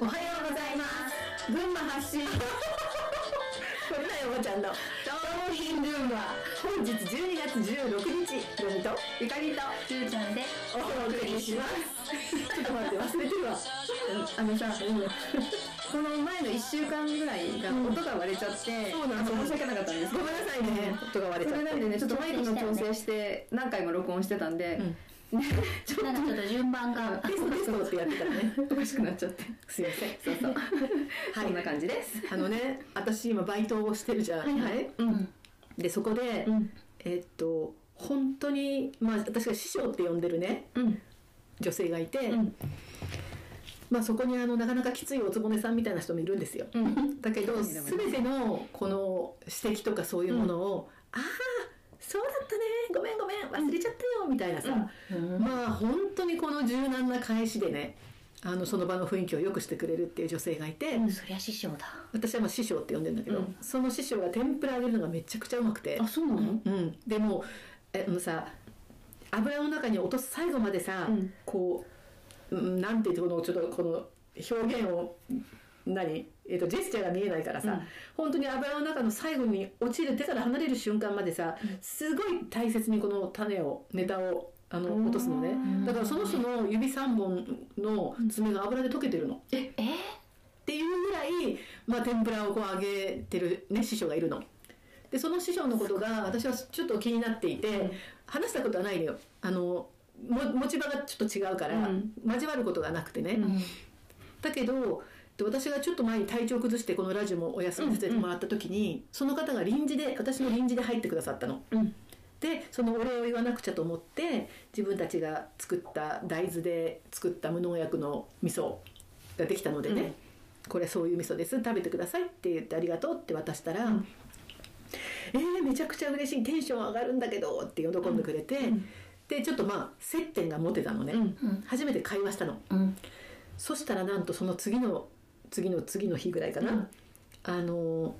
おはようございます。群馬発信。これだよちゃんの。商品群馬本日12月16日。のみと？ゆかりと？つーちゃんで。お送りします。ちょっと待って忘れてるわ。あのさ、この前の1週間ぐらいが音が割れちゃって、そうなん申し訳なかったんです。ごめんなさいね。音が割れちゃって。それなんでね。ちょっとマイクの調整して何回も録音してたんで、なんかちょっと順番が。テストテストってやってたらねおかしくなっちゃって。すいません。そうそう。そんな感じです。あのね私今バイトをしてるじゃん、はいはい。うん。でそこで、うん。えっと本当にまあ私が師匠って呼んでるねうん。女性がいて、うん。まあそこにあのなかなかきついおつぼねさんみたいな人もいるんですよ、うん。だけど全てのこの指摘とかそういうものを「ああそうだったねごめん忘れちゃったよ」みたいなさ、まあ本当にこの柔軟な返しでねあのその場の雰囲気を良くしてくれるっていう女性がいて、そりゃ師匠だ。私はまあ師匠って呼んでるんだけど、うん。その師匠が天ぷら揚げるのがめちゃくちゃうまくて。あそうなの？うん、でもえあのさ油の中に落とす最後までさ、うん。こう、うん、なんていうのこのちょっとこの表現を何、えー、とジェスチャーが見えないからさ、うん。本当に油の中の最後に落ちる手から離れる瞬間までさ、すごい大切にこの種をネタをあの落とすのね。うん。だからその人の指3本の爪が油で溶けてるの。え？っていうぐらい、まあ、天ぷらをこう揚げてる、ね、師匠がいるの。でその師匠のことが私はちょっと気になっていて、話したことはないのよ。あのも持ち場がちょっと違うから、うん。交わることがなくてね、うん。だけどで私がちょっと前に体調崩してこのラジオもお休みさせてもらった時に、その方が臨時で私の臨時で入ってくださったの。うん。でそのお礼を言わなくちゃと思って自分たちが作った大豆で作った無農薬の味噌ができたのでね、うん。これそういう味噌です。食べてくださいって言ってありがとうって渡したら、うん。えー、めちゃくちゃ嬉しい。テンション上がるんだけどって喜んでくれて、うん。でちょっとまあ接点が持てたのね、初めて会話したの。うん。そしたらなんとその次の次の次の日ぐらいかな、うん。あの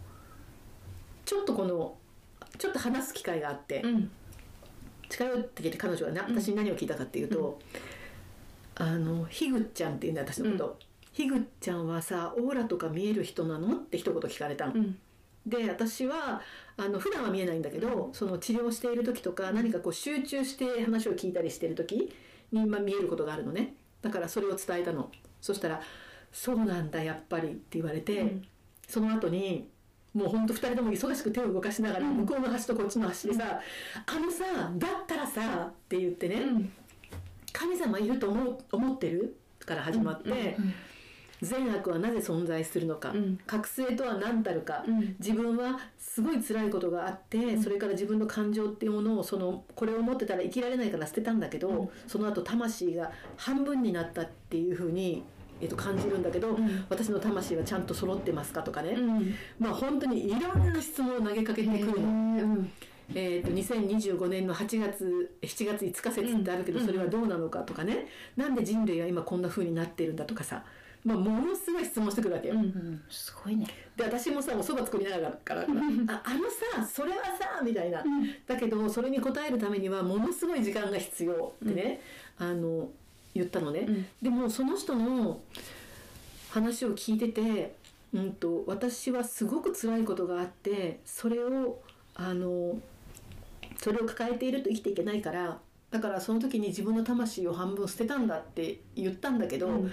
ちょっとこのちょっと話す機会があって、うん。近寄ってきて彼女がな私に何を聞いたかっていうと「あのひぐっちゃん」って言うんだよ私のこと「ひぐっちゃんはさオーラとか見える人なの?」って一言聞かれたの。うん。で私はあの普段は見えないんだけど、その治療している時とか何かこう集中して話を聞いたりしてる時に、まあ、見えることがあるのね。だからそれを伝えたの。そしたら「そうなんだやっぱり」って言われて、うん。その後にもうほんと2人とも忙しく手を動かしながら、うん。向こうの端とこっちの端でさ「あのさだったらさ」って言ってね、うん。神様いると思う思ってるから始まって、うん。うん。善悪はなぜ存在するのか、うん。覚醒とは何たるか、うん。自分はすごい辛いことがあって、それから自分の感情っていうものをそのこれを持ってたら生きられないから捨てたんだけど、うん。その後魂が半分になったっていうふうに、えっと感じるんだけど、ん。私の魂はちゃんと揃ってますかとかね、うん。まあ本当にいろんな質問を投げかけてくるの。うん。えー、と2025年の8月7月5日説ってあるけどうん。それはどうなのかとかね、なんで人類は今こんな風になってるんだとかさ、まあ、ものすごい質問してくるわけよ。うんうん。すごいね。で私もさおそば作りながらから「ああのさそれはさ」みたいな、だけどそれに答えるためにはものすごい時間が必要ってね、あの言ったのね、うん。でもその人の話を聞いてて、うん、と私はすごく辛いことがあってそれをあのそれを抱えていると生きていけないからだからその時に自分の魂を半分捨てたんだって言ったんだけど、うん。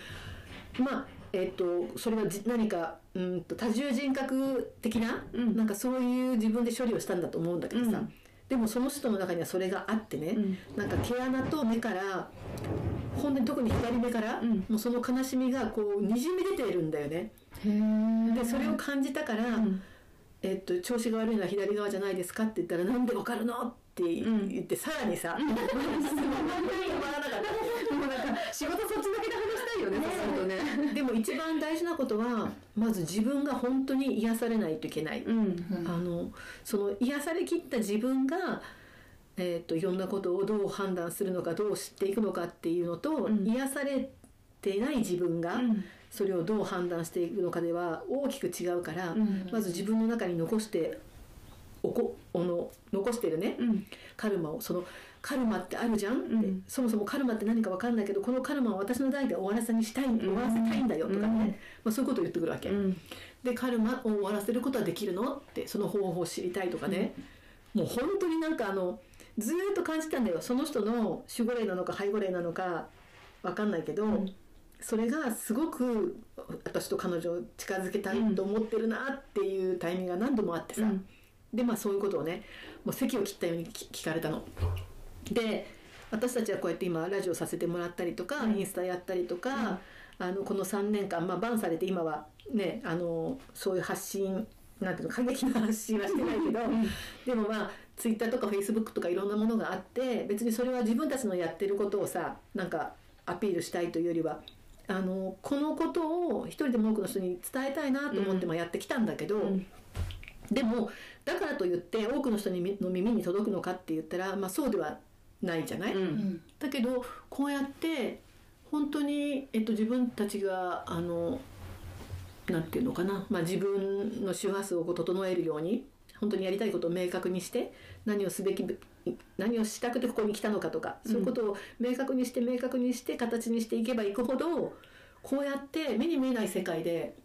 まあえっとそれはじ何かうんと多重人格的な、うん。なんかそういう自分で処理をしたんだと思うんだけどさ、うん。でもその人の中にはそれがあってね、うん。なんか毛穴と目から本当に特に左目から、うん。もうその悲しみがこうにじみ出ているんだよね。でそれを感じたから、うん。えっと調子が悪いのは左側じゃないですかって言ったらなんでわかるのって言って、さらにさ、質問が止まらなかった。もうなんか仕事そっちだけで話したいよねそうねでも一番大事なことはまず自分が本当に癒されないといけない、うん。あのその癒されきった自分が、えー、といろんなことをどう判断するのかどう知っていくのかっていうのと、うん。癒されてない自分がうん。それをどう判断していくのかでは大きく違うから、うん。まず自分の中に残しておこおの残してるね、うん。カルマをそのカルマってあるじゃん？って、うん。そもそもカルマって何か分かんないけどこのカルマは私の代で終わらせにしたい、終わらせたいんだよとかね、うん。まあ、そういうことを言ってくるわけ、うん。でカルマを終わらせることはできるの？ってその方法を知りたいとかね、もう本当になんかあのずーっと感じたんだよ。その人の守護霊なのか背後霊なのか分かんないけど、ん。それがすごく私と彼女を近づけたいと思ってるなっていうタイミングが何度もあってさ、うん。でまあそういうことをねもう席を切ったように聞聞かれたの。で私たちはこうやって今ラジオさせてもらったりとか、うん。インスタやったりとか、あのこの3年間、まあ、バンされて今はねあのそういう発信なんていうの過激な発信はしてないけど、でもまあツイッターとかフェイスブックとかいろんなものがあって別にそれは自分たちのやってることをさなんかアピールしたいというよりはあのこのことを一人でも多くの人に伝えたいなと思ってまあやってきたんだけど、ん。でもだからといって多くの人にみの耳に届くのかって言ったら、まあ、そうではないじゃない、うん。うん。だけどこうやって本当に、えっと、自分たちがあのなんていうのかな、まあ、自分の周波数をこう整えるように本当にやりたいことを明確にして何をすべき何をしたくてここに来たのかとか、そういうことを明確にして明確にして形にしていけばいくほどこうやって目に見えない世界で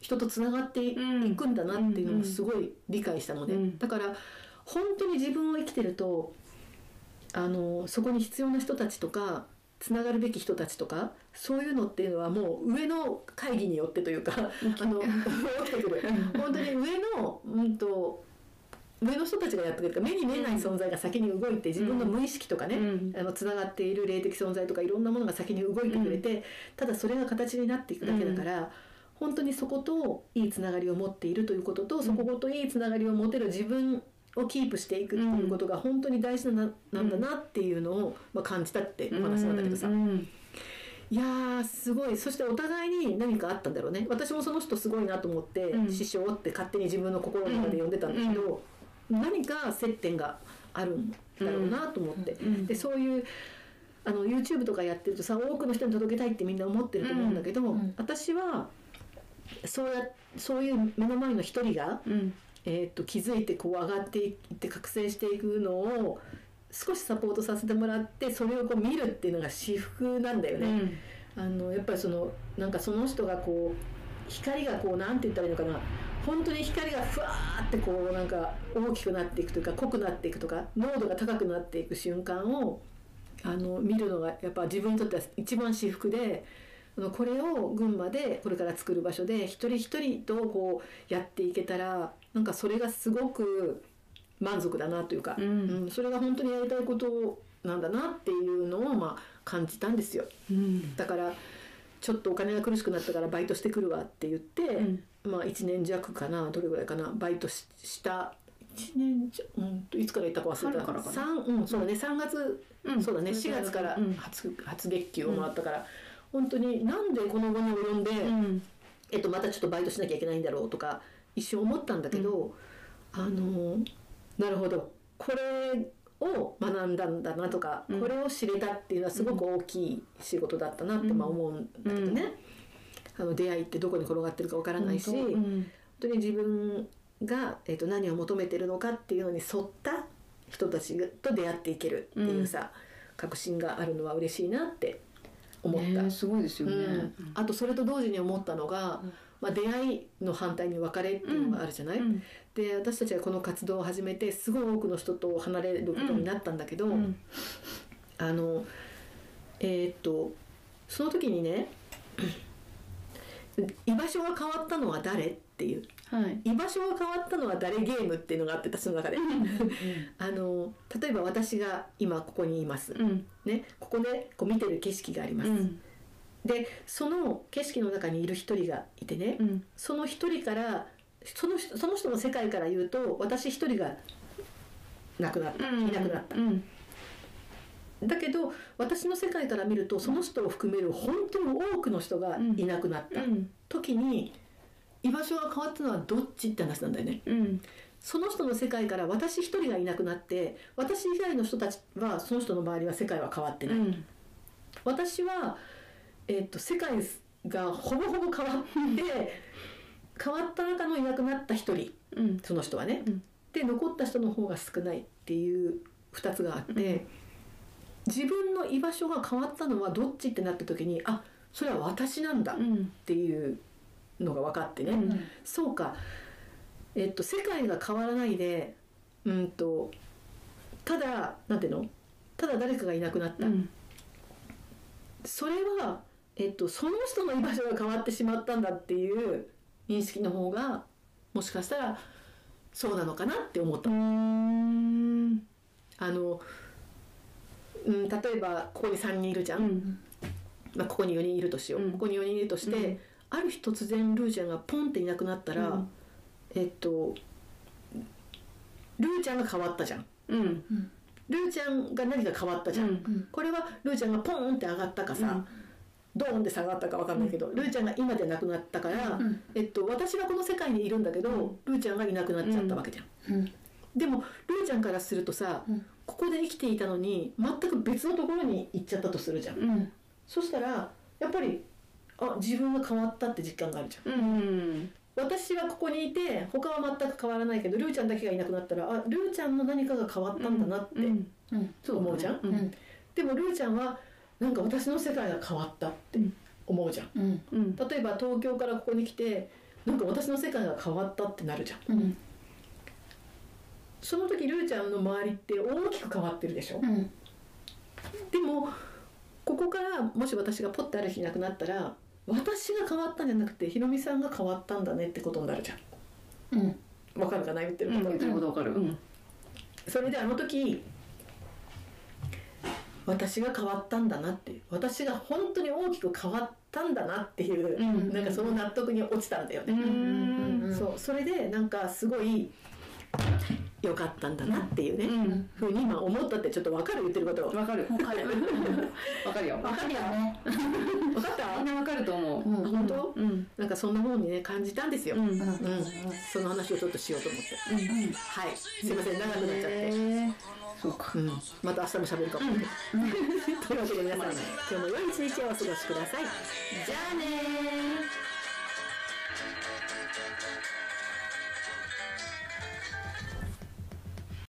人とつながっていうん。くんだなっていうのをすごい理解したので、うん。だから本当に自分を生きてるとあのそこに必要な人たちとかつながるべき人たちとかそういうのっていうのはもう上の会議によってというかあの起きてくる本当に上の、うん、と上の人たちがやってくれるか目に見えない存在が先に動いて自分の無意識とかね、うん。あのつながっている霊的存在とかいろんなものが先に動いてくれて、ただそれが形になっていくだけだから、本当にそこといいつながりを持っているということと、そこといいつながりを持てる自分をキープしていくっていうことが本当に大事ななんだなっていうのを、まあ、感じたってお話なんだけどさ、うんいやーすごい。そしてお互いに何かあったんだろうね。私もその人すごいなと思って、うん。師匠って勝手に自分の心の中で呼んでたんだけど、何か接点があるんだろうなと思って、うんでそういうあの YouTube とかやってるとさ多くの人に届けたいってみんな思ってると思うんだけど、ん私はそうやそういう目の前の一人が、うん。えー、と気づいてこう上がっていって覚醒していくのを少しサポートさせてもらってそれをこう見るっていうのが至福なんだよね。あのやっぱりそのなんかその人がこう光がこうなんて言ったらいいのかな本当に光がふわーってこうなんか大きくなっていくというか濃くなっていくとか濃度が高くなっていく瞬間をあの見るのがやっぱ自分にとっては一番至福でこれを群馬でこれから作る場所で一人一人とこうやっていけたらなんかそれがすごく満足だなというか、うん。うんそれが本当にやりたいことなんだなっていうのをまあ感じたんですよ。うん。だからちょっとお金が苦しくなったからバイトしてくるわって言って、ん。まあ1年弱かなどれぐらいかなバイトしした1年弱、うんと、いつから行ったか忘れた。春からかな。三うんそうだね3月、うん。そうだね4それから月からうん。初,、初月給をもらったから、本当になんでこの後に及んで、うん。えっと、またちょっとバイトしなきゃいけないんだろうとか一瞬思ったんだけど、あのなるほど。これを学んだんだなとか、うん。これを知れたっていうのはすごく大きい仕事だったなってまあ思うんだけどね、あの出会いってどこに転がってるかわからないし、うん。本当に自分が、えっと何を求めてるのかっていうのに沿った人たちと出会っていけるっていうさ、確信があるのは嬉しいなって思った。ねすごいですよね。うん、あとそれと同時に思ったのが、まあ、出会いの反対に別れっていうのがあるじゃない、うん。で私たちがこの活動を始めてすごい多くの人と離れることになったんだけど、うん。あのえーっとその時にね 居場所が変わったのは誰っていう。はい。居場所が変わったのは誰ゲームっていうのがあって私の中で。あの例えば私が今ここにいます、うん。ね、ここでこう見てる景色があります、うんでその景色の中にいる一人がいてね、うん。その一人からその人その人の世界から言うと私一人が亡くなった、いなくなった。うん。だけど私の世界から見るとその人を含める本当に多くの人がいなくなった。うん。時に居場所が変わったのはどっちって話なんだよね。うん。その人の世界から私一人がいなくなって私以外の人たちはその人の周りは世界は変わってない、うん。私は、えー、と世界がほぼほぼ変わって変わった中のいなくなった一人うん。その人はね、うん。で残った人の方が少ないっていう2つがあって、自分の居場所が変わったのはどっちってなった時にあそれは私なんだっうん。ていうのが分かってね、うん。そうか。えっと世界が変わらないでうんとただなんていうの？ただ誰かがいなくなった、うん。それは、えっと、その人の居場所が変わってしまったんだっていう認識の方がもしかしたらそうなのかなって思った。うん。あの、うん、例えばここに3人いるじゃん、うん。まあ、ここに4人いるとしよう、うん。ここに4人いるとして、うん。ある日突然ルーちゃんがポンっていなくなったら、うん。えっとルーちゃんが変わったじゃん。うん。ルーちゃんが何か変わったじゃん。これはルーちゃんがポンって上がったかさ、ドーンって下がったか分かんないけど、ルーちゃんが今でなくなったから、うん。えっと、私はこの世界にいるんだけど、ルーちゃんがいなくなっちゃったわけじゃん。うん。でもルーちゃんからするとさ、うん。ここで生きていたのに全く別のところに行っちゃったとするじゃん。うん。そしたらやっぱりあ自分が変わったって実感があるじゃん。うん私はここにいて他は全く変わらないけどルーちゃんだけがいなくなったらあルーちゃんの何かが変わったんだなってうん。うん。そう思うじゃん。ううんん。でもルーちゃんはなんか私の世界が変わったって思うじゃん。うん。うん。例えば東京からここに来てなんか私の世界が変わったってなるじゃん。うん。その時ルーちゃんの周りって大きく変わってるでしょ？うん。でもここからもし私がポッてある日いなくなったら私が変わったんじゃなくてひろみさんが変わったんだねってことになるじゃうんん。わかるかな？言ってること、うん。言ってることわかる。うん。それであの時私が変わったんだなって私が本当に大きく変わったんだなっていう、うん。なんかその納得に落ちたんだよね、うん。うん。そう。それでなんかすごい良かったんだなっていうね、うん。ふうに今思ったってちょっと分かる言ってること。わかる。わかる。わかるよ。わかるよね。分かった？みんなわかると思ううん。なんかそんなもんにね感じたんですよ、うん。うん。その話をちょっとしようと思って、うん。はい。すいません長くなっちゃって、そうか。うん、また明日も喋るかも、というわけで皆さん今日も良い一日をお過ごしください。じゃあねー